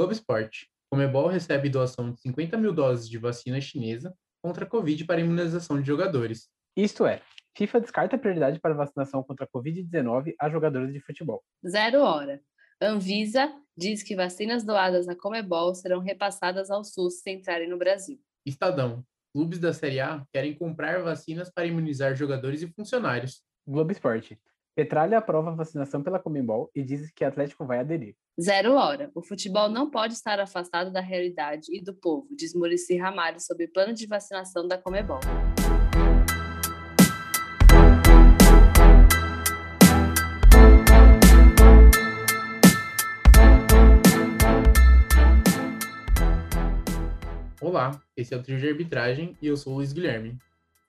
Globo Esporte. Comebol recebe doação de 50 mil doses de vacina chinesa contra a Covid para imunização de jogadores. Isto é, FIFA descarta a prioridade para vacinação contra a Covid-19 a jogadores de futebol. Zero hora. Anvisa diz que vacinas doadas à Comebol serão repassadas ao SUS se entrarem no Brasil. Estadão. Clubes da Série A querem comprar vacinas para imunizar jogadores e funcionários. Globo Esporte. Petralha aprova a vacinação pela Comembol e diz que Atlético vai aderir. Zero hora. O futebol não pode estar afastado da realidade e do povo, diz Murici Ramalho sobre o plano de vacinação da Comebol. Olá, esse é o Trio de Arbitragem e eu sou o Luiz Guilherme.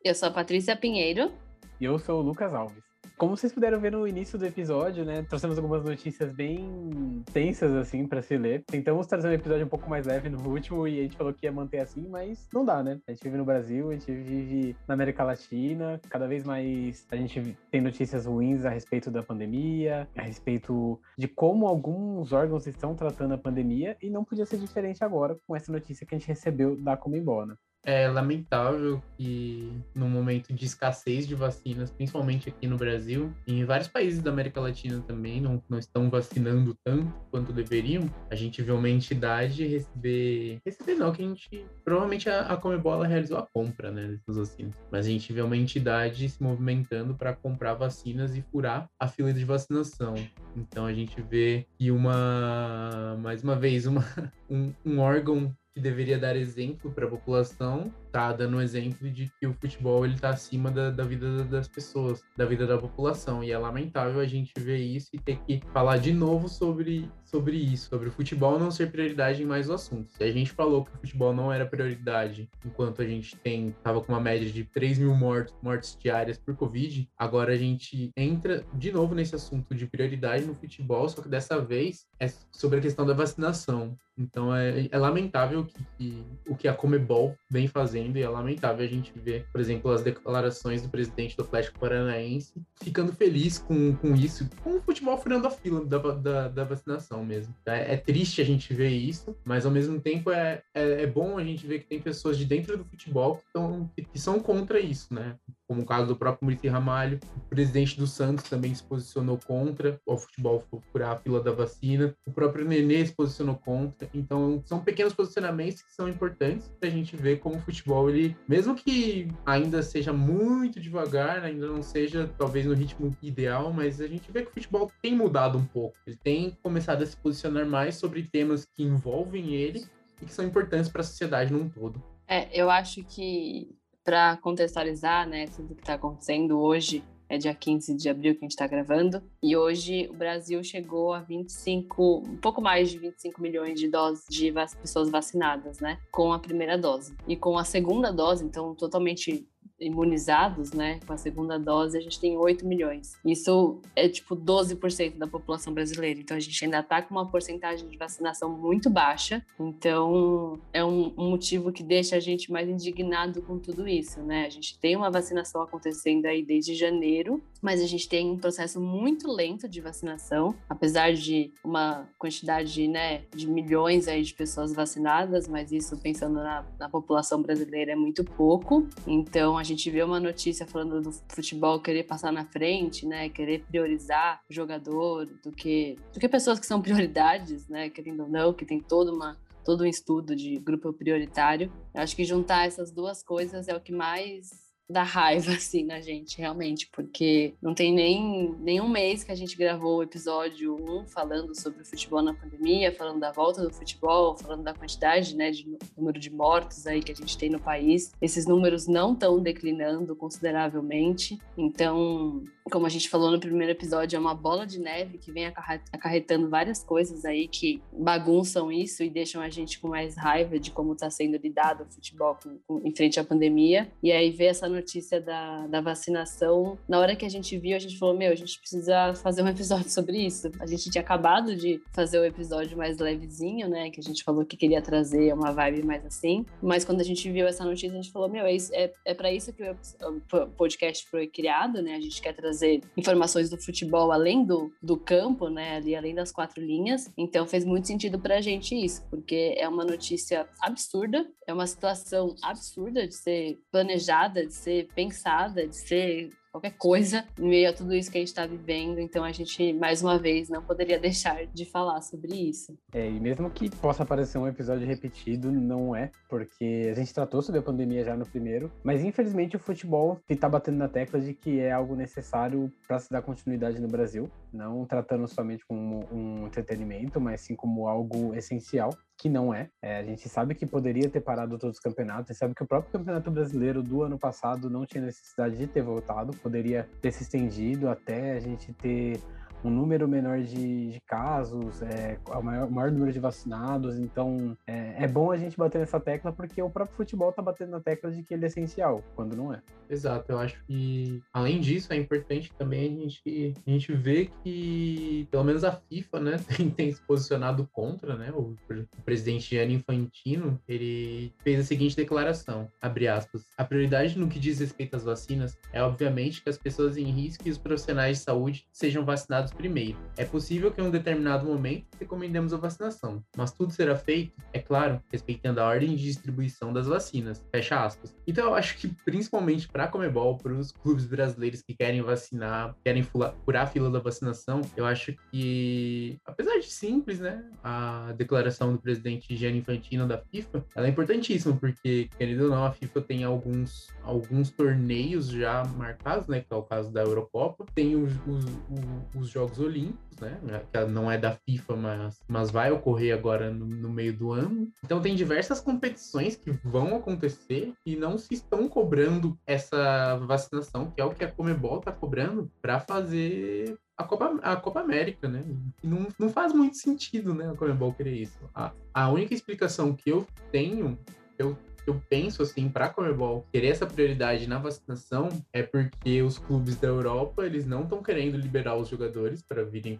Eu sou a Patrícia Pinheiro. E eu sou o Lucas Alves. Como vocês puderam ver no início do episódio, né, trouxemos algumas notícias bem tensas, assim, para se ler. Tentamos trazer um episódio um pouco mais leve no último e a gente falou que ia manter assim, mas não dá, né? A gente vive no Brasil, a gente vive na América Latina, cada vez mais a gente tem notícias ruins a respeito da pandemia, a respeito de como alguns órgãos estão tratando a pandemia e não podia ser diferente agora com essa notícia que a gente recebeu da Comembol, né? É lamentável que no momento de escassez de vacinas, principalmente aqui no Brasil, em vários países da América Latina também não, não estão vacinando tanto quanto deveriam, a gente vê uma entidade receber. Receber não, que a gente. Provavelmente a, a Comebola realizou a compra né, dessas vacinas. Mas a gente vê uma entidade se movimentando para comprar vacinas e furar a fila de vacinação. Então a gente vê que uma. Mais uma vez, uma, um, um órgão que deveria dar exemplo para a população, tá dando um exemplo de que o futebol ele tá acima da, da, vida das pessoas, da vida da população. E é lamentável a gente ver isso e ter que falar de novo sobre, sobre isso, sobre o futebol não ser prioridade em mais o assunto. Se a gente falou que o futebol não era prioridade, enquanto a gente tem, tava com uma média de 3 mil mortos, mortes diárias por Covid, agora a gente entra de novo nesse assunto de prioridade no futebol, só que dessa vez é sobre a questão da vacinação. Então é, é lamentável que, que, o que a Comebol vem fazendo e é lamentável a gente ver, por exemplo, as declarações do presidente do Atlético Paranaense ficando feliz com, com isso, com o futebol furando a fila da, da, da vacinação mesmo. É, é, triste a gente ver isso, mas ao mesmo tempo é, é, é, bom a gente ver que tem pessoas de dentro do futebol que, tão, que, que são contra isso, né? Como o caso do próprio Muricy Ramalho. O presidente do Santos também se posicionou contra o futebol furar a fila da vacina. O próprio Nenê se posicionou contra. Então, são pequenos posicionamentos que são importantes para a gente ver como o futebol, ele, mesmo que ainda seja muito devagar, ainda não seja talvez no ritmo ideal, mas a gente vê que o futebol tem mudado um pouco. Ele tem começado a se posicionar mais sobre temas que envolvem ele e que são importantes para a sociedade num todo. É, eu acho que para contextualizar, né, tudo que está acontecendo hoje, é dia 15 de abril que a gente está gravando, e hoje o Brasil chegou a 25, um pouco mais de 25 milhões de doses de pessoas vacinadas, né, com a primeira dose. E com a segunda dose, então totalmente imunizados, né, com a segunda dose, a gente tem 8 milhões. Isso é tipo 12% da população brasileira. Então a gente ainda está com uma porcentagem de vacinação muito baixa. Então é um, um, motivo que deixa a gente mais indignado com tudo isso, né? A gente tem uma vacinação acontecendo aí desde janeiro, mas a gente tem um processo muito lento de vacinação, apesar de uma quantidade, né, de milhões aí de pessoas vacinadas, mas isso pensando na, na população brasileira é muito pouco. Então a gente vê uma notícia falando do futebol querer passar na frente, né, querer priorizar o jogador do que do que pessoas que são prioridades, né, querendo ou não, que tem toda uma todo um estudo de grupo prioritário. Eu acho que juntar essas duas coisas é o que mais da raiva, assim, na gente, realmente, porque não tem nem, nem um mês que a gente gravou o episódio 1 falando sobre o futebol na pandemia, falando da volta do futebol, falando da quantidade, né, de número de mortos aí que a gente tem no país. Esses números não estão declinando consideravelmente, então como a gente falou no primeiro episódio, é uma bola de neve que vem acarretando várias coisas aí que bagunçam isso e deixam a gente com mais raiva de como está sendo lidado o futebol com, com, em frente à pandemia. E aí ver essa notícia da, da vacinação, na hora que a gente viu, a gente falou: Meu, a gente precisa fazer um episódio sobre isso. A gente tinha acabado de fazer o um episódio mais levezinho, né? Que a gente falou que queria trazer uma vibe mais assim. Mas quando a gente viu essa notícia, a gente falou: Meu, é, é, é para isso que o podcast foi criado, né? A gente quer trazer trazer informações do futebol além do, do campo, né, ali além das quatro linhas. Então fez muito sentido para a gente isso, porque é uma notícia absurda, é uma situação absurda de ser planejada, de ser pensada, de ser qualquer coisa em meio a tudo isso que a gente está vivendo. Então a gente, mais uma vez, não poderia deixar de falar sobre isso. É, e mesmo que possa parecer um episódio repetido, não é, porque a gente tratou sobre a pandemia já no primeiro, mas infelizmente o futebol está batendo na tecla de que é algo necessário para se dar continuidade no Brasil, não tratando somente como um entretenimento, mas sim como algo essencial que não é. é. A gente sabe que poderia ter parado todos os campeonatos, gente sabe que o próprio Campeonato Brasileiro do ano passado não tinha necessidade de ter voltado, poderia ter se estendido até a gente ter um número menor de, de casos, é, o maior, maior, número de vacinados. Então, é, é, bom a gente bater nessa tecla porque o próprio futebol está batendo na tecla de que ele é essencial, quando não é. Exato, eu acho que, além disso, é importante também a gente, a gente ver que, pelo menos a FIFA, né, tem, tem se posicionado contra, né, o, o presidente Gianni Infantino, ele fez a seguinte declaração, abre aspas, a prioridade no que diz respeito às vacinas é, obviamente, que as pessoas em risco e os profissionais de saúde sejam vacinados primeiro. É possível que em um determinado momento recomendemos a vacinação, mas tudo será feito, é claro, respeitando a ordem de distribuição das vacinas. Fecha aspas. Então eu acho que principalmente para a Comebol, para os clubes brasileiros que querem vacinar, querem furar a fila da vacinação, eu acho que, apesar de simples, né, a declaração do presidente Gianni Infantino da FIFA, ela é importantíssima, porque, querido ou não, a FIFA tem alguns, alguns torneios já marcados, né, que é o caso da Eurocopa, tem os, os, os, os Jogos Olímpicos, né? Que não é da FIFA, mas, mas vai ocorrer agora no, no, meio do ano. Então tem diversas competições que vão acontecer e não se estão cobrando essa vacinação, que é o que a Comebol está cobrando para fazer a Copa, a Copa América, né? Não, não faz muito sentido, né, a Comebol querer isso. A, a única explicação que eu tenho, eu eu penso assim para a Comebol querer essa prioridade na vacinação é porque os clubes da Europa eles não estão querendo liberar os jogadores para virem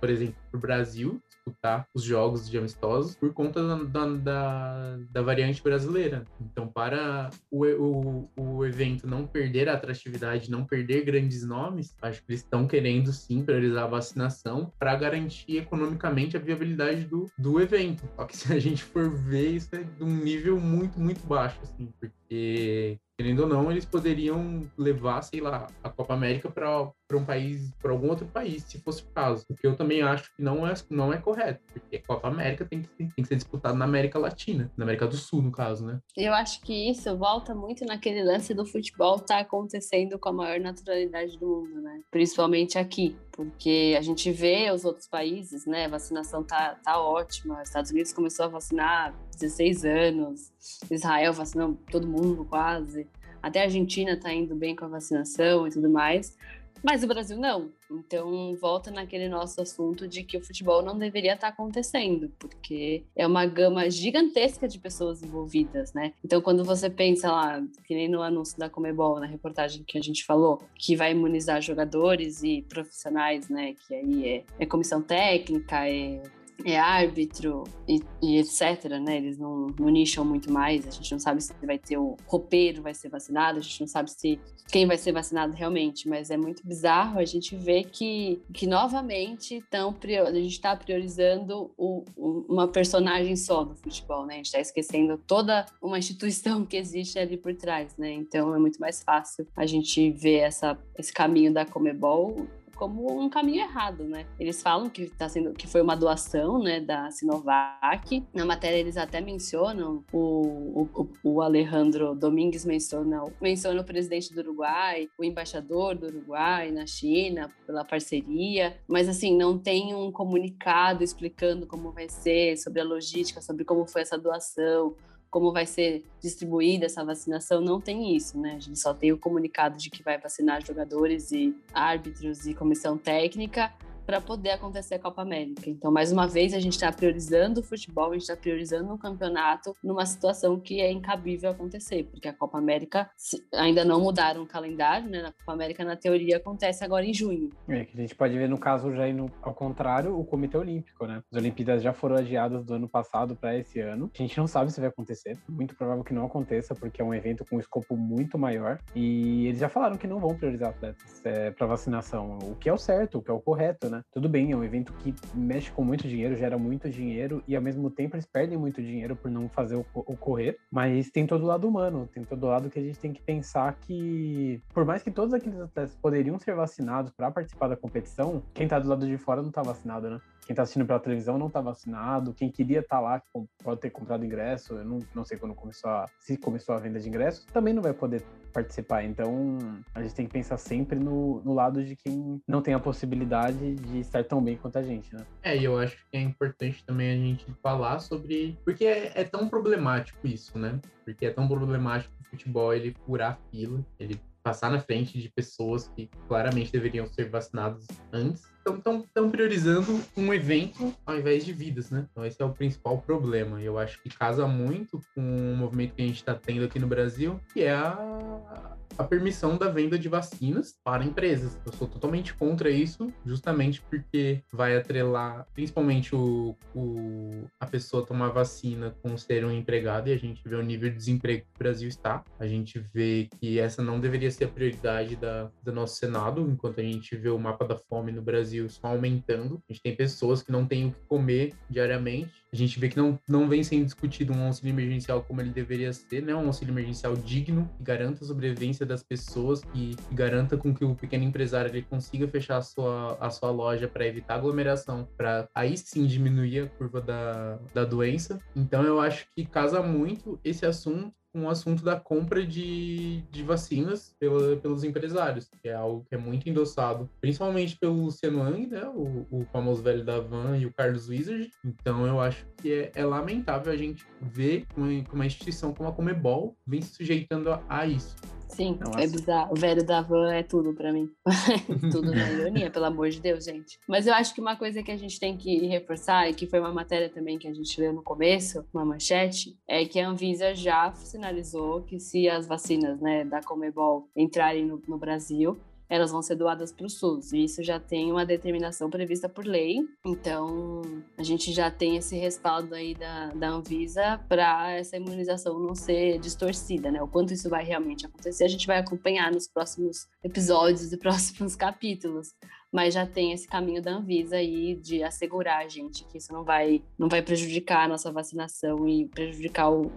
por exemplo, para o Brasil disputar os jogos de amistosos por conta da, da, da variante brasileira. Então, para o, o, o, evento não perder a atratividade, não perder grandes nomes, acho que eles estão querendo sim priorizar a vacinação para garantir economicamente a viabilidade do, do evento. Só que se a gente for ver, isso é de um nível muito, muito baixo, assim, porque querendo ou não, eles poderiam levar, sei lá, a Copa América para um país, para algum outro país, se fosse o caso. O que eu também acho que não é, não é correto, porque a Copa América tem que, tem que ser disputada na América Latina, na América do Sul, no caso, né? Eu acho que isso volta muito naquele lance do futebol estar tá acontecendo com a maior naturalidade do mundo, né? Principalmente aqui, porque a gente vê os outros países, né? A vacinação tá, tá ótima. Estados Unidos começou a vacinar 16 anos, Israel vacinou todo mundo quase. Até a Argentina está indo bem com a vacinação e tudo mais. Mas o Brasil não. Então, volta naquele nosso assunto de que o futebol não deveria estar tá acontecendo, porque é uma gama gigantesca de pessoas envolvidas, né? Então, quando você pensa lá, que nem no anúncio da Comebol, na reportagem que a gente falou, que vai imunizar jogadores e profissionais, né? Que aí é, é comissão técnica, é é árbitro e, e, etc, né? Eles não, não nicham muito mais. A gente não sabe se vai ter o roupeiro vai ser vacinado, a gente não sabe se quem vai ser vacinado realmente, mas é muito bizarro a gente ver que, que novamente tão, a gente está priorizando o, o, uma personagem só no futebol, né? A gente está esquecendo toda uma instituição que existe ali por trás, né? Então é muito mais fácil a gente ver essa, esse caminho da Comebol como um caminho errado, né? Eles falam que tá sendo que foi uma doação, né, da Sinovac. Na matéria eles até mencionam o, o, o Alejandro Domingues menciona, menciona o presidente do Uruguai, o embaixador do Uruguai na China pela parceria, mas assim não tem um comunicado explicando como vai ser, sobre a logística, sobre como foi essa doação como vai ser distribuída essa vacinação, não tem isso, né? A gente só tem o comunicado de que vai vacinar jogadores e árbitros e comissão técnica, para poder acontecer a Copa América. Então, mais uma vez, a gente está priorizando o futebol, a gente está priorizando o campeonato numa situação que é incabível acontecer, porque a Copa América ainda não mudaram o calendário, né? Na Copa América, na teoria, acontece agora em junho. É, que a gente pode ver no caso já indo ao contrário, o Comitê Olímpico, né? As Olimpíadas já foram adiadas do ano passado para esse ano. A gente não sabe se vai acontecer, muito provável que não aconteça, porque é um evento com um escopo muito maior. E eles já falaram que não vão priorizar atletas é, para vacinação, o que é o certo, o que é o correto, né? Tudo bem, é um evento que mexe com muito dinheiro, gera muito dinheiro e ao mesmo tempo eles perdem muito dinheiro por não fazer o, ocorrer, mas tem todo o lado humano, tem todo o lado que a gente tem que pensar que, por mais que todos aqueles atletas poderiam ser vacinados para participar da competição, quem tá do lado de fora não tá vacinado, né? quem está assistindo pela televisão não está vacinado, quem queria estar tá lá pode ter comprado ingresso, eu não, não sei quando começou a, se começou a venda de ingressos, também não vai poder participar. Então, a gente tem que pensar sempre no, no lado de quem não tem a possibilidade de estar tão bem quanto a gente, né? É, e eu acho que é importante também a gente falar sobre... Porque é, é tão problemático isso, né? Porque é tão problemático o futebol, ele furar fila, ele passar na frente de pessoas que claramente deveriam ser vacinadas antes estão priorizando um evento ao invés de vidas, né? Então esse é o principal problema. Eu acho que casa muito com o movimento que a gente está tendo aqui no Brasil, que é a, a permissão da venda de vacinas para empresas. Eu sou totalmente contra isso, justamente porque vai atrelar principalmente o, o, a pessoa tomar vacina com ser um empregado e a gente vê o nível de desemprego que o Brasil está. A gente vê que essa não deveria ser a prioridade da, do nosso Senado, enquanto a gente vê o mapa da fome no Brasil só aumentando. A gente tem pessoas que não têm o que comer diariamente a gente vê que não, não vem sendo discutido um auxílio emergencial como ele deveria ser, né? Um auxílio emergencial digno, que garanta a sobrevivência das pessoas, que garanta com que o pequeno empresário ele consiga fechar a sua, a sua loja para evitar aglomeração, para aí sim diminuir a curva da, da doença. Então eu acho que casa muito esse assunto com o assunto da compra de, de vacinas pela, pelos empresários, que é algo que é muito endossado, principalmente pelo Luciano Ang, né, o, o famoso velho da Van e o Carlos Wizard. Então eu acho que é, é lamentável a gente ver uma, uma instituição como a Comebol vem se sujeitando a, a isso. Sim, é bizarro. O velho da van é tudo para mim. tudo na ironia, pelo amor de Deus, gente. Mas eu acho que uma coisa que a gente tem que reforçar, e que foi uma matéria também que a gente leu no começo, uma manchete, é que a Anvisa já sinalizou que se as vacinas né, da Comebol entrarem no, no Brasil, elas vão ser doadas para o SUS. E isso já tem uma determinação prevista por lei. Então, a gente já tem esse respaldo aí da, da Anvisa para essa imunização não ser distorcida, né? O quanto isso vai realmente acontecer, a gente vai acompanhar nos próximos episódios e próximos capítulos mas já tem esse caminho da Anvisa aí de assegurar a gente que isso não vai, não vai prejudicar a nossa vacinação e prejudicar o,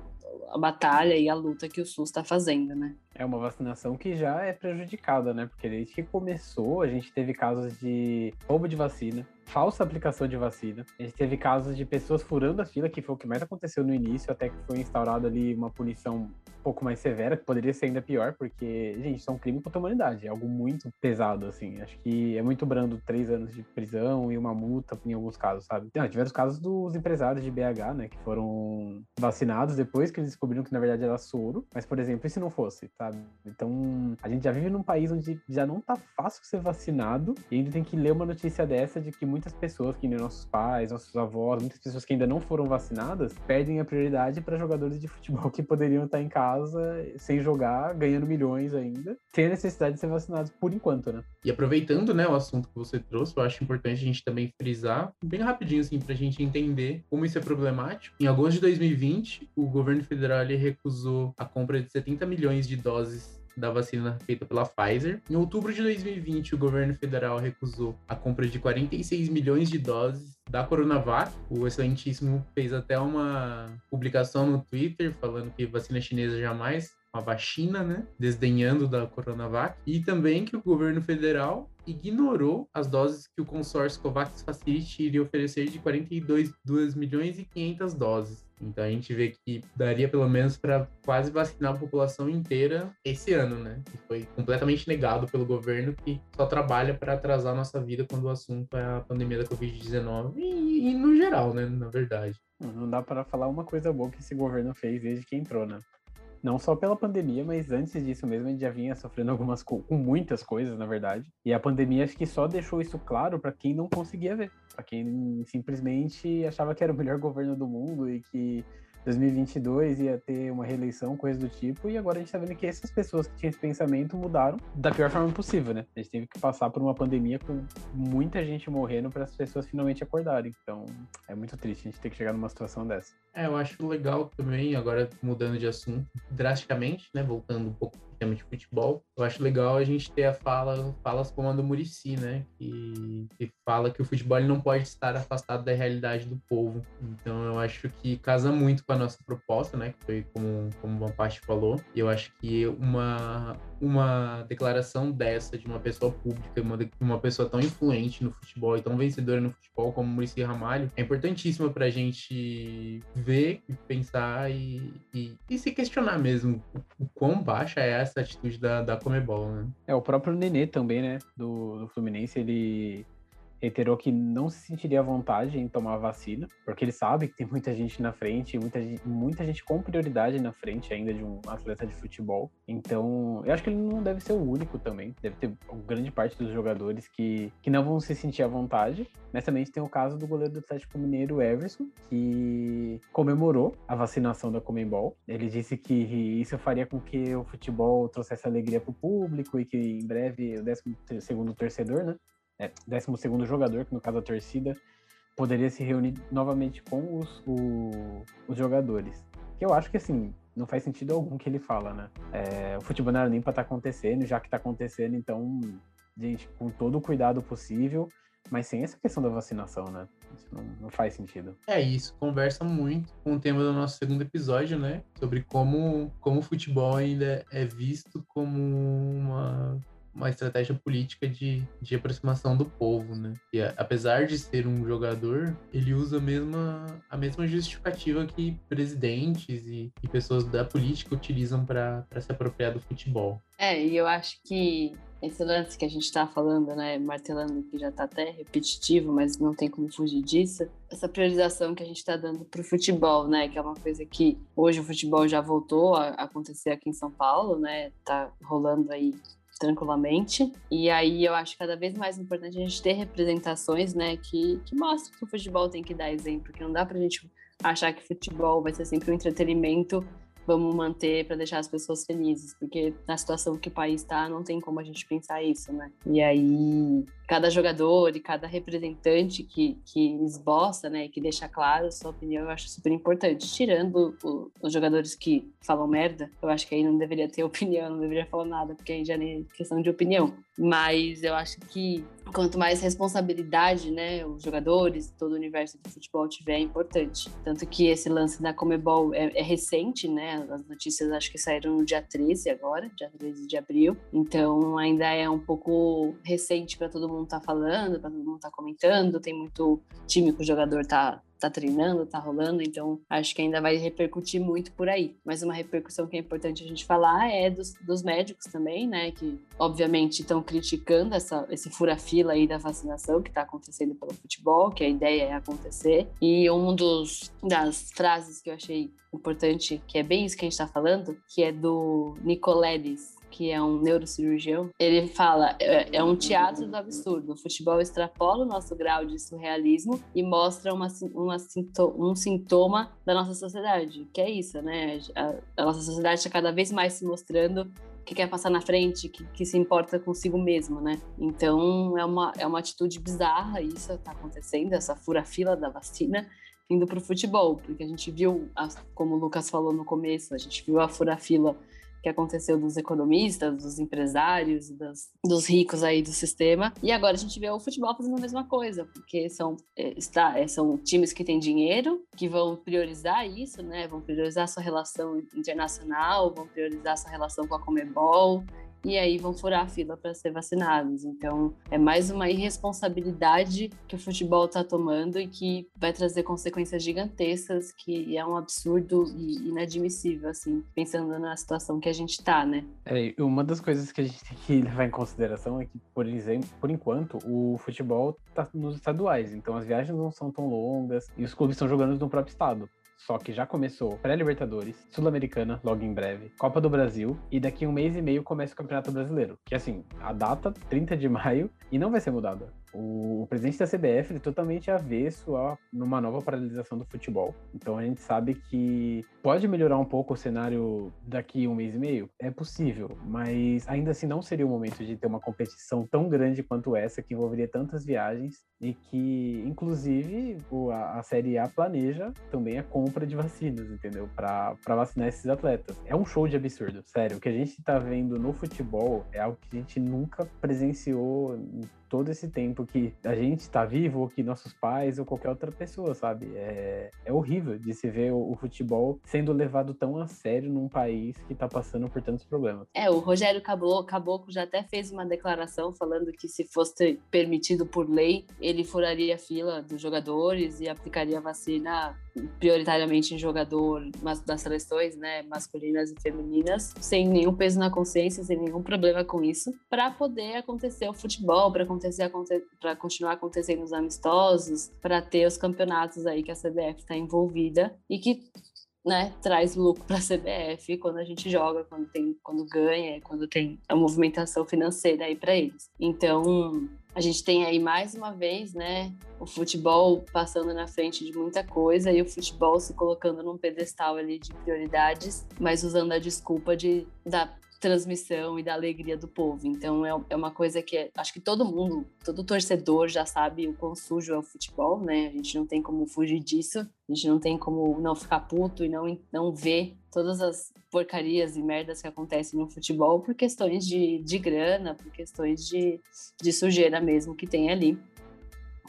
a batalha e a luta que o SUS está fazendo, né? É uma vacinação que já é prejudicada, né? Porque desde que começou, a gente teve casos de roubo de vacina, falsa aplicação de vacina. A gente teve casos de pessoas furando a fila, que foi o que mais aconteceu no início, até que foi instaurada ali uma punição um pouco mais severa, que poderia ser ainda pior, porque, gente, isso é um crime contra a humanidade, é algo muito pesado, assim. Acho que é muito brando três anos de prisão e uma multa em alguns casos, sabe? Não, tiveram os casos dos empresários de BH, né, que foram vacinados depois que eles descobriram que na verdade era soro, mas, por exemplo, e se não fosse, sabe? Então, a gente já vive num país onde já não tá fácil ser vacinado e ainda tem que ler uma notícia dessa de que muitas pessoas, que nossos pais, nossos avós, muitas pessoas que ainda não foram vacinadas, perdem a prioridade para jogadores de futebol que poderiam estar em casa sem jogar, ganhando milhões ainda, sem a necessidade de ser vacinados por enquanto, né? E aproveitando, né, o assunto que você trouxe, eu acho importante a gente também frisar, bem rapidinho, assim, para a gente entender como isso é problemático. Em agosto de 2020, o governo federal recusou a compra de 70 milhões de doses da vacina feita pela Pfizer. Em outubro de 2020, o governo federal recusou a compra de 46 milhões de doses da Coronavac. O excelentíssimo fez até uma publicação no Twitter falando que vacina chinesa jamais uma vacina, né? Desdenhando da Coronavac. E também que o governo federal ignorou as doses que o consórcio COVAX Facility iria oferecer de 42 2 milhões e 500 doses. Então a gente vê que daria pelo menos para quase vacinar a população inteira esse ano, né? Que foi completamente negado pelo governo que só trabalha para atrasar a nossa vida quando o assunto é a pandemia da Covid-19 e, e, no geral, né? Na verdade. Não dá para falar uma coisa boa que esse governo fez desde que entrou, né? Não só pela pandemia, mas antes disso mesmo, a gente já vinha sofrendo algumas com muitas coisas, na verdade. E a pandemia acho que só deixou isso claro para quem não conseguia ver, para quem simplesmente achava que era o melhor governo do mundo e que 2022 ia ter uma reeleição, coisa do tipo, e agora a gente tá vendo que essas pessoas que tinham esse pensamento mudaram da pior forma possível, né? A gente teve que passar por uma pandemia com muita gente morrendo para as pessoas finalmente acordarem. Então, é muito triste a gente ter que chegar numa situação dessa. É, eu acho legal também, agora mudando de assunto drasticamente, né? Voltando um pouco tema de futebol, eu acho legal a gente ter a fala, falas como a do Murici, né? Que, que fala que o futebol não pode estar afastado da realidade do povo. Então eu acho que casa muito com a nossa proposta, né? Que foi como, como uma parte falou. E eu acho que uma, uma declaração dessa de uma pessoa pública, uma, uma pessoa tão influente no futebol e tão vencedora no futebol como Murici Ramalho, é importantíssima para a gente ver pensar e, e, e, se questionar mesmo o, quão baixa é essa atitude da, da Comebol, né? É, o próprio Nenê também, né, do, do Fluminense, ele reiterou que não se sentiria à vontade em tomar a vacina, porque ele sabe que tem muita gente na frente, muita, muita gente com prioridade na frente ainda de um atleta de futebol. Então, eu acho que ele não deve ser o único também. Deve ter grande parte dos jogadores que, que não vão se sentir à vontade. Mas também tem o caso do goleiro do Atlético Mineiro, Everson, que comemorou a vacinação da Comembol. Ele disse que isso faria com que o futebol trouxesse alegria para o público e que em breve o 12 segundo torcedor, né, é, 12 jogador, que no caso a torcida, poderia se reunir novamente com os, o, os jogadores. Que eu acho que assim, não faz sentido algum que ele fala, né? É, o futebol para estar tá acontecendo, já que está acontecendo, então, gente, com todo o cuidado possível, mas sem essa questão da vacinação, né? Isso não, não, faz sentido. É, isso conversa muito com o tema do nosso segundo episódio, né? Sobre como, como o futebol ainda é visto como uma uma estratégia política de, de aproximação do povo, né? E apesar de ser um jogador, ele usa a mesma, a mesma justificativa que presidentes e, e pessoas da política utilizam para se apropriar do futebol. É, e eu acho que esse lance que a gente está falando, né, martelando que já está até repetitivo, mas não tem como fugir disso, essa priorização que a gente está dando para o futebol, né, que é uma coisa que hoje o futebol já voltou a acontecer aqui em São Paulo, né, tá rolando aí tranquilamente. E aí eu acho cada vez mais importante a gente ter representações, né, que, que mostram que o futebol tem que dar exemplo, que não dá pra gente achar que futebol vai ser sempre um entretenimento vamos manter para deixar as pessoas felizes, porque na situação que o país está, não tem como a gente pensar isso, né? E aí, cada jogador e cada representante que, que esboça, né, que deixa claro sua opinião, eu acho super importante. Tirando o, os jogadores que falam merda, eu acho que aí não deveria ter opinião, não deveria falar nada, porque aí já é questão de opinião. Mas eu acho que quanto mais responsabilidade, né, os jogadores, todo o universo do futebol tiver, é importante. Tanto que esse lance da Comebol é, é recente, né? As notícias acho que saíram no dia 13 agora, dia 13 de abril. Então ainda é um pouco recente para todo mundo estar tá falando, para todo mundo estar tá comentando. Tem muito time que o jogador tá tá treinando, tá rolando, então acho que ainda vai repercutir muito por aí. Mas uma repercussão que é importante a gente falar é dos, dos médicos também, né, que obviamente estão criticando essa, esse fura-fila aí da vacinação que tá acontecendo pelo futebol, que a ideia é acontecer. E um dos das frases que eu achei importante, que é bem isso que a gente tá falando, que é do Nicoledes, que é um neurocirurgião, ele fala: é, é, um teatro do absurdo. O futebol extrapola o nosso grau de surrealismo e mostra uma, uma um sintoma da nossa sociedade, que é isso, né? A, a nossa sociedade está cada vez mais se mostrando que quer passar na frente, que, que se importa consigo mesmo, né? Então é uma, é uma atitude bizarra isso está acontecendo, essa fura-fila da vacina indo para o futebol, porque a gente viu, como o Lucas falou no começo, a gente viu a fura-fila que aconteceu dos economistas, dos empresários, das, dos ricos aí do sistema. E agora a gente vê o futebol fazendo a mesma coisa, porque são, é, está, é, são times que têm dinheiro, que vão priorizar isso, né? Vão priorizar sua relação internacional, vão priorizar sua relação com a Comebol e aí vão furar a fila para ser vacinados. Então, é mais uma irresponsabilidade que o futebol está tomando e que vai trazer consequências gigantescas, que é um absurdo e inadmissível, assim, pensando na situação que a gente está, né? É, uma das coisas que a gente tem que levar em consideração é que, por exemplo, por enquanto, o futebol está nos estaduais, então as viagens não são tão longas e os clubes estão jogando no próprio estado. Só que já começou pré-Libertadores, Sul-Americana, logo em breve, Copa do Brasil, e daqui um mês e meio começa o Campeonato Brasileiro. Que assim, a data, 30 de maio, e não vai ser mudada. O, presidente da CBF é totalmente avesso a numa nova paralisação do futebol. Então a gente sabe que pode melhorar um pouco o cenário daqui um mês e meio. É possível, mas ainda assim não seria o momento de ter uma competição tão grande quanto essa, que envolveria tantas viagens e que, inclusive, a, a Série A planeja também a compra de vacinas, entendeu? Para vacinar esses atletas. É um show de absurdo, sério. O que a gente está vendo no futebol é algo que a gente nunca presenciou todo esse tempo que a gente está vivo, ou que nossos pais, ou qualquer outra pessoa, sabe? É, é horrível de se ver o, o futebol sendo levado tão a sério num país que está passando por tantos problemas. É, o Rogério Caboclo já até fez uma declaração falando que se fosse permitido por lei, ele furaria a fila dos jogadores e aplicaria a vacina prioritariamente em jogador das seleções, né, masculinas e femininas, sem nenhum peso na consciência, sem nenhum problema com isso, para poder acontecer o futebol, para acontecer para continuar acontecendo os amistosos, para ter os campeonatos aí que a CBF está envolvida e que né, traz lucro para a CBF quando a gente joga, quando tem, quando ganha, quando tem a movimentação financeira aí para eles. Então, a gente tem aí mais uma vez, né, o futebol passando na frente de muita coisa e o futebol se colocando num pedestal ali de prioridades, mas usando a desculpa de da transmissão e da alegria do povo. Então é, é uma coisa que é, acho que todo mundo, todo torcedor já sabe o quão sujo é o futebol, né? A gente não tem como fugir disso, a gente não tem como não ficar puto e não, não ver todas as porcarias e merdas que acontecem no futebol por questões de, de grana, por questões de, de sujeira mesmo que tem ali,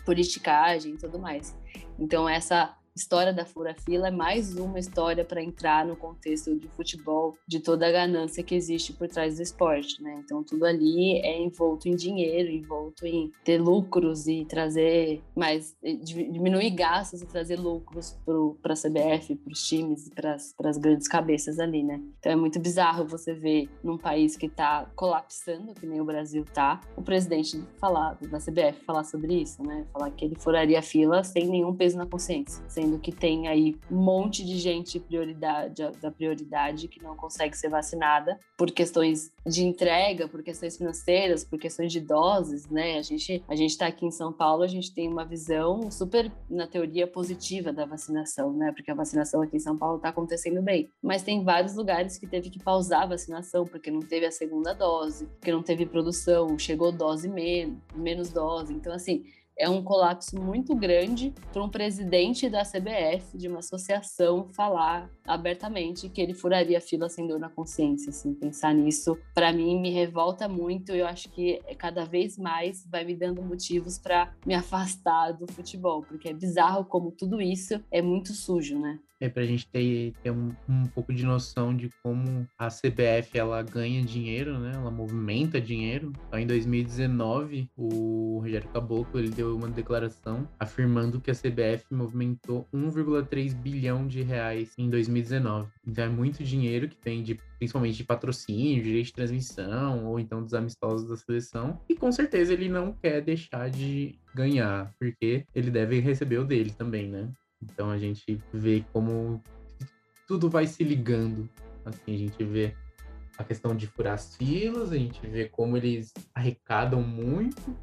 politicagem e tudo mais. Então, essa história da Fura-Fila é mais uma história para entrar no contexto de futebol, de toda a ganância que existe por trás do esporte, né? Então tudo ali é envolto em dinheiro, envolto em ter lucros e trazer mais, diminuir gastos e trazer lucros para a CBF, para os times e para as grandes cabeças ali, né? Então é muito bizarro você ver num país que está colapsando, que nem o Brasil tá, o presidente falar da CBF falar sobre isso, né? Falar que ele furaria a fila sem nenhum peso na consciência, sem sendo que tem aí um monte de gente prioridade, da prioridade que não consegue ser vacinada por questões de entrega, por questões financeiras, por questões de doses, né? A gente a gente está aqui em São Paulo, a gente tem uma visão super na teoria positiva da vacinação, né? Porque a vacinação aqui em São Paulo está acontecendo bem, mas tem vários lugares que teve que pausar a vacinação porque não teve a segunda dose, porque não teve produção, chegou dose menos, menos dose. Então assim, é um colapso muito grande para um presidente da CBF, de uma associação, falar abertamente que ele furaria a fila sem dor na consciência. Assim, pensar nisso, para mim, me revolta muito. Eu acho que cada vez mais vai me dando motivos para me afastar do futebol, porque é bizarro como tudo isso é muito sujo, né? É para a gente ter, ter um, um, pouco de noção de como a CBF ela ganha dinheiro, né? Ela movimenta dinheiro. Então, em 2019, o Rogério Caboclo ele deu uma declaração afirmando que a CBF movimentou 1,3 bilhão de reais em 2019. Então é muito dinheiro que tem de principalmente de patrocínio, direito de transmissão ou então dos amistosos da seleção. E com certeza ele não quer deixar de ganhar, porque ele deve receber o dele também, né? Então a gente vê como tudo vai se ligando. Assim, a gente vê a questão de furar as filas, a gente vê como eles arrecadam muito,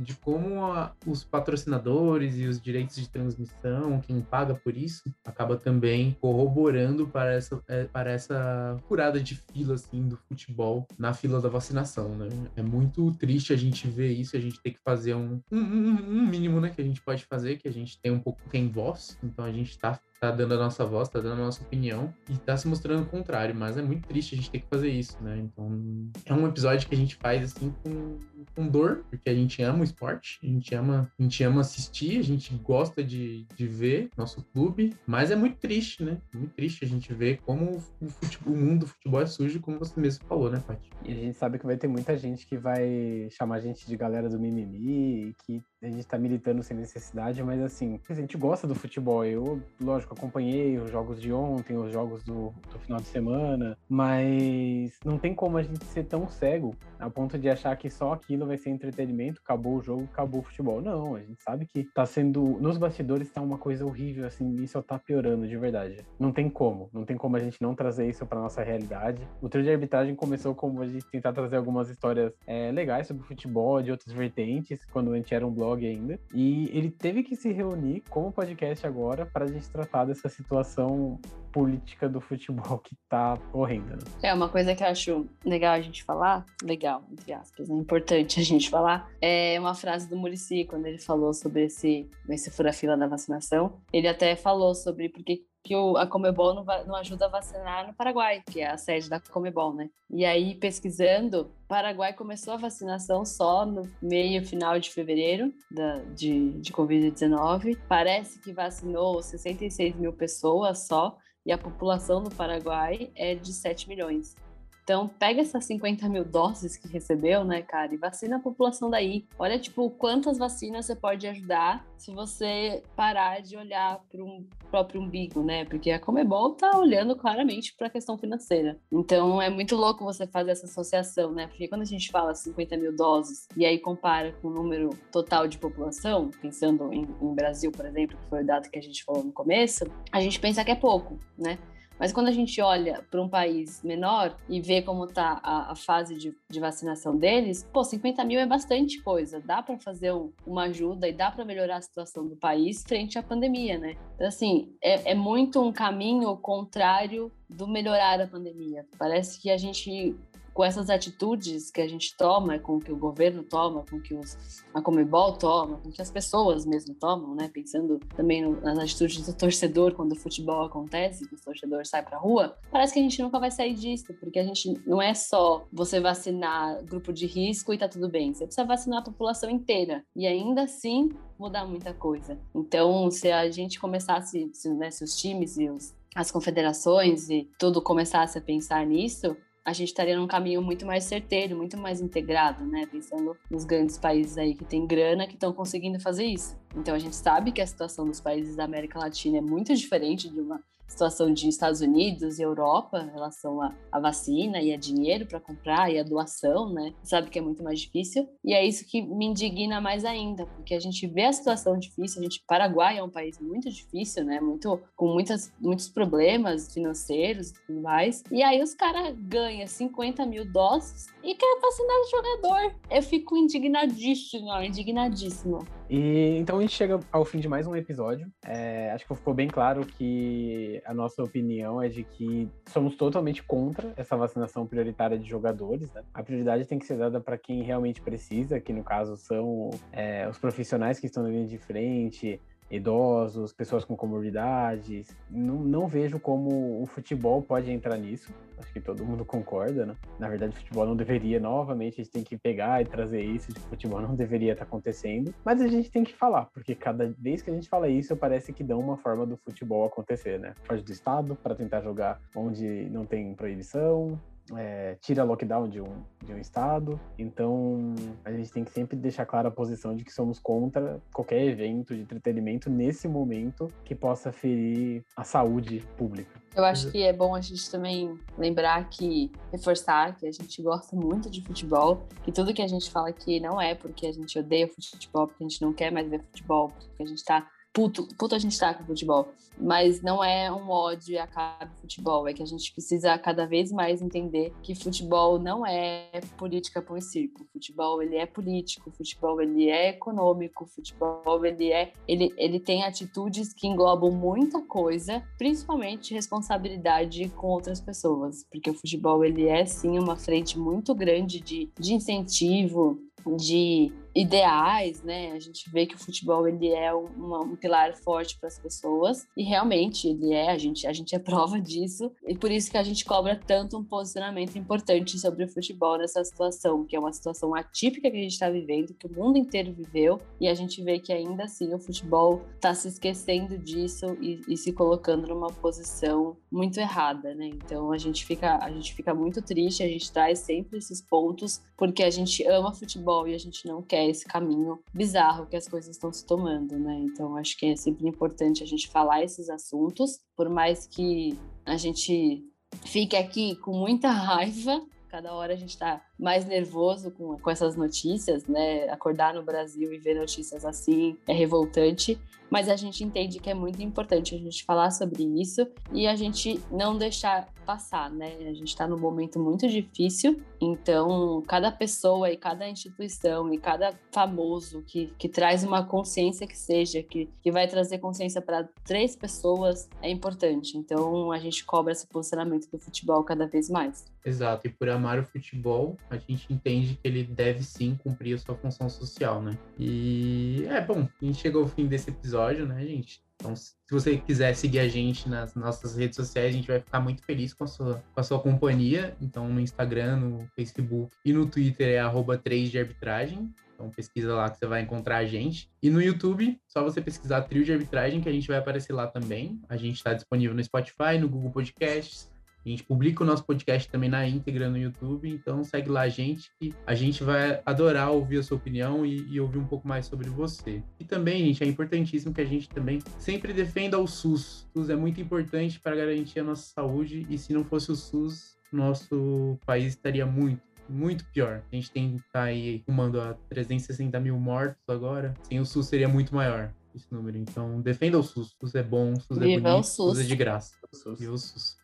de como a, os patrocinadores e os direitos de transmissão, quem paga por isso, acaba também corroborando para essa, é, para essa furada de fila assim, do futebol na fila da vacinação. Né? É muito triste a gente ver isso, a gente ter que fazer um, um, um mínimo né, que a gente pode fazer, que a gente tem um pouco tem voz, então a gente está tá dando a nossa voz, tá dando a nossa opinião e tá se mostrando o contrário, mas é muito triste a gente ter que fazer isso, né? Então, é um episódio que a gente faz assim com, com dor, porque a gente ama o esporte, a gente ama, a gente ama assistir, a gente gosta de, de ver nosso clube, mas é muito triste, né? Muito triste a gente ver como o, futebol, o mundo do futebol é sujo, como você mesmo falou, né, Paty? E a gente sabe que vai ter muita gente que vai chamar a gente de galera do mimimi que a gente tá militando sem necessidade, mas assim, a gente gosta do futebol. Eu, lógico, acompanhei os jogos de ontem, os jogos do, do final de semana, mas não tem como a gente ser tão cego a ponto de achar que só aquilo vai ser entretenimento, acabou o jogo, acabou o futebol. Não, a gente sabe que tá sendo. Nos bastidores tá uma coisa horrível, assim, e só tá piorando de verdade. Não tem como, não tem como a gente não trazer isso pra nossa realidade. O trio de arbitragem começou como a gente tentar trazer algumas histórias é, legais sobre futebol, de outras vertentes, quando a gente era um blog ainda. E ele teve que se reunir com o podcast agora para a gente tratar dessa situação política do futebol que tá horrenda. Né? É, uma coisa que eu acho legal a gente falar, legal, entre aspas, é importante a gente falar, é uma frase do Murici, quando ele falou sobre esse, esse fura-fila da vacinação. Ele até falou sobre porque que o, a Comebol não, não, ajuda a vacinar no Paraguai, que é a sede da Comebol, né? E aí, pesquisando, Paraguai começou a vacinação só no meio, final de fevereiro da, de, de Covid-19. Parece que vacinou 66 mil pessoas só, e a população do Paraguai é de 7 milhões. Então, pega essas 50 mil doses que recebeu, né, cara, e vacina a população daí. Olha, tipo, quantas vacinas você pode ajudar se você parar de olhar para um próprio umbigo, né? Porque a Comebol tá olhando claramente para a questão financeira. Então, é muito louco você fazer essa associação, né? Porque quando a gente fala 50 mil doses e aí compara com o número total de população, pensando em, em Brasil, por exemplo, que foi o dado que a gente falou no começo, a gente pensa que é pouco, né? Mas quando a gente olha para um país menor e vê como está a, a, fase de, de, vacinação deles, pô, 50 mil é bastante coisa. Dá para fazer um, uma ajuda e dá para melhorar a situação do país frente à pandemia, né? Então, assim, é, é muito um caminho contrário do melhorar a pandemia. Parece que a gente com essas atitudes que a gente toma, com que o governo toma, com que os, a Comebol toma, com que as pessoas mesmo tomam, né? Pensando também no, nas atitudes do torcedor quando o futebol acontece, que o torcedor sai pra rua, parece que a gente nunca vai sair disso, porque a gente não é só você vacinar grupo de risco e tá tudo bem, você precisa vacinar a população inteira e ainda assim mudar muita coisa. Então, se a gente começasse, se, né, se os times e os as confederações e tudo começasse a pensar nisso, a gente estaria num caminho muito mais certeiro, muito mais integrado, né? Pensando nos grandes países aí que têm grana que estão conseguindo fazer isso. Então a gente sabe que a situação dos países da América Latina é muito diferente de uma situação de Estados Unidos e Europa em relação à, vacina e a dinheiro para comprar e a doação, né? Sabe que é muito mais difícil. E é isso que me indigna mais ainda, porque a gente vê a situação difícil. A gente, Paraguai é um país muito difícil, né? Muito com muitas, muitos problemas financeiros e tudo mais. E aí os caras ganham 50 mil doses e quer vacinar o jogador. Eu fico indignadíssima, indignadíssima. E então a gente chega ao fim de mais um episódio. É, acho que ficou bem claro que a nossa opinião é de que somos totalmente contra essa vacinação prioritária de jogadores. Né? A prioridade tem que ser dada para quem realmente precisa, que no caso são é, os profissionais que estão na linha de frente, idosos, pessoas com comorbidades. Não, não vejo como o futebol pode entrar nisso. Acho que todo mundo concorda, né? Na verdade, o futebol não deveria, novamente, a gente tem que pegar e trazer isso, de futebol não deveria estar acontecendo. Mas a gente tem que falar, porque cada vez que a gente fala isso, parece que dão uma forma do futebol acontecer, né? Foge do Estado para tentar jogar onde não tem proibição, é, tira lockdown de um, de um estado. Então, a gente tem que sempre deixar clara a posição de que somos contra qualquer evento de entretenimento nesse momento que possa ferir a saúde pública. Eu acho que é bom a gente também lembrar que, reforçar que a gente gosta muito de futebol, que tudo que a gente fala aqui não é porque a gente odeia futebol, porque a gente não quer mais ver futebol, porque a gente tá puto, puto a gente tá com o futebol. Mas não é um ódio e acabe o futebol. É que a gente precisa cada vez mais entender que futebol não é política por circo. Futebol, ele é político. Futebol, ele é econômico. Futebol, ele é... Ele, ele tem atitudes que englobam muita coisa, principalmente responsabilidade com outras pessoas. Porque o futebol, ele é, sim, uma frente muito grande de, de incentivo, de ideais, né? A gente vê que o futebol ele é um, pilar forte para as pessoas e realmente ele é. A gente a gente é prova disso e por isso que a gente cobra tanto um posicionamento importante sobre o futebol nessa situação, que é uma situação atípica que a gente está vivendo, que o mundo inteiro viveu e a gente vê que ainda assim o futebol está se esquecendo disso e, e se colocando numa posição muito errada, né? Então a gente fica a gente fica muito triste. A gente traz sempre esses pontos porque a gente ama futebol e a gente não quer esse caminho bizarro que as coisas estão se tomando, né? Então acho que é sempre importante a gente falar esses assuntos, por mais que a gente fique aqui com muita raiva cada hora a gente está mais nervoso com, com essas notícias, né? Acordar no Brasil e ver notícias assim é revoltante mas a gente entende que é muito importante a gente falar sobre isso e a gente não deixar passar, né? A gente está num momento muito difícil, então cada pessoa e cada instituição e cada famoso que, que traz uma consciência que seja, que, que vai trazer consciência para três pessoas é importante. Então a gente cobra esse posicionamento do futebol cada vez mais. Exato, e por amar o futebol, a gente entende que ele deve sim cumprir a sua função social, né? E é bom, a gente chegou ao fim desse episódio, né, gente? Então, se você quiser seguir a gente nas nossas redes sociais, a gente vai ficar muito feliz com a sua, com a sua companhia. Então, no Instagram, no Facebook e no Twitter é arroba 3 de arbitragem. Então pesquisa lá que você vai encontrar a gente. E no YouTube, só você pesquisar trio de arbitragem que a gente vai aparecer lá também. A gente está disponível no Spotify, no Google Podcasts, a gente publica o nosso podcast também na íntegra no YouTube, então segue lá a gente que a gente vai adorar ouvir a sua opinião e, e, ouvir um pouco mais sobre você. E também, gente, é importantíssimo que a gente também sempre defenda o SUS. O SUS é muito importante para garantir a nossa saúde e se não fosse o SUS, nosso país estaria muito, muito pior. A gente tem que estar aí rumando a 360 mil mortos agora. Sem o SUS seria muito maior esse número. Então, defenda o SUS. O SUS é bom, o SUS é Viva bonito, o SUS. o SUS é de graça. Viva o SUS.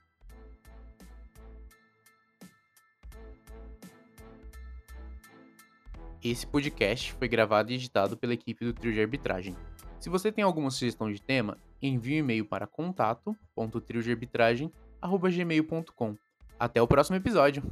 Esse podcast foi gravado e editado pela equipe do Trio de Arbitragem. Se você tem alguma sugestão de tema, envie um e-mail para contato.triodearbitragem.gmail.com. Até o próximo episódio!